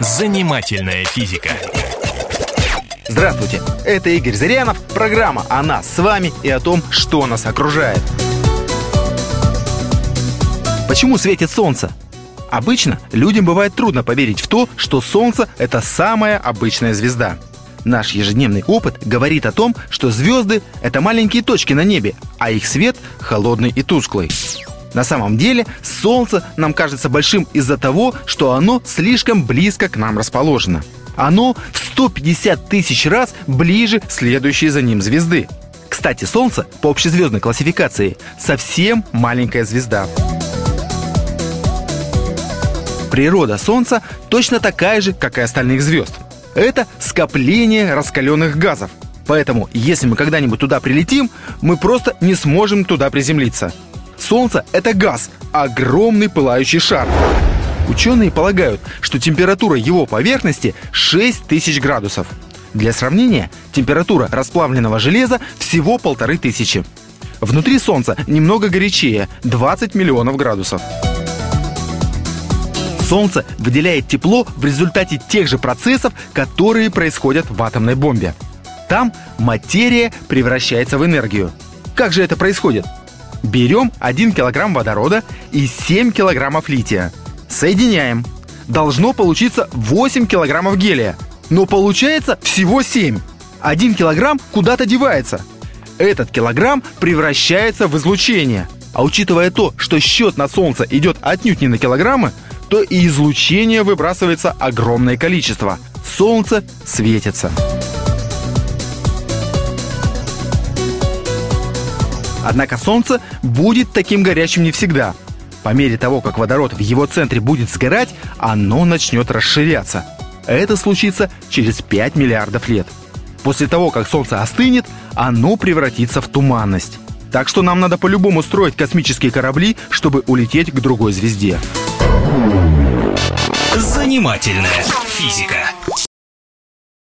Занимательная физика. Здравствуйте, это Игорь Зырянов, программа о нас с вами и о том, что нас окружает. Почему светит солнце? Обычно людям бывает трудно поверить в то, что Солнце – это самая обычная звезда. Наш ежедневный опыт говорит о том, что звезды – это маленькие точки на небе, а их свет – холодный и тусклый. На самом деле Солнце нам кажется большим из-за того, что оно слишком близко к нам расположено. Оно в 150 тысяч раз ближе следующей за ним звезды. Кстати, Солнце по общезвездной классификации совсем маленькая звезда. Природа Солнца точно такая же, как и остальных звезд. Это скопление раскаленных газов. Поэтому, если мы когда-нибудь туда прилетим, мы просто не сможем туда приземлиться. Солнце – это газ, огромный пылающий шар. Ученые полагают, что температура его поверхности 6000 градусов. Для сравнения, температура расплавленного железа всего полторы тысячи. Внутри Солнца немного горячее – 20 миллионов градусов. Солнце выделяет тепло в результате тех же процессов, которые происходят в атомной бомбе. Там материя превращается в энергию. Как же это происходит? Берем 1 килограмм водорода и 7 килограммов лития. Соединяем. Должно получиться 8 килограммов гелия. Но получается всего 7. 1 килограмм куда-то девается. Этот килограмм превращается в излучение. А учитывая то, что счет на Солнце идет отнюдь не на килограммы, то и излучение выбрасывается огромное количество. Солнце светится. Однако Солнце будет таким горячим не всегда. По мере того, как водород в его центре будет сгорать, оно начнет расширяться. Это случится через 5 миллиардов лет. После того, как Солнце остынет, оно превратится в туманность. Так что нам надо по-любому строить космические корабли, чтобы улететь к другой звезде. Занимательная физика.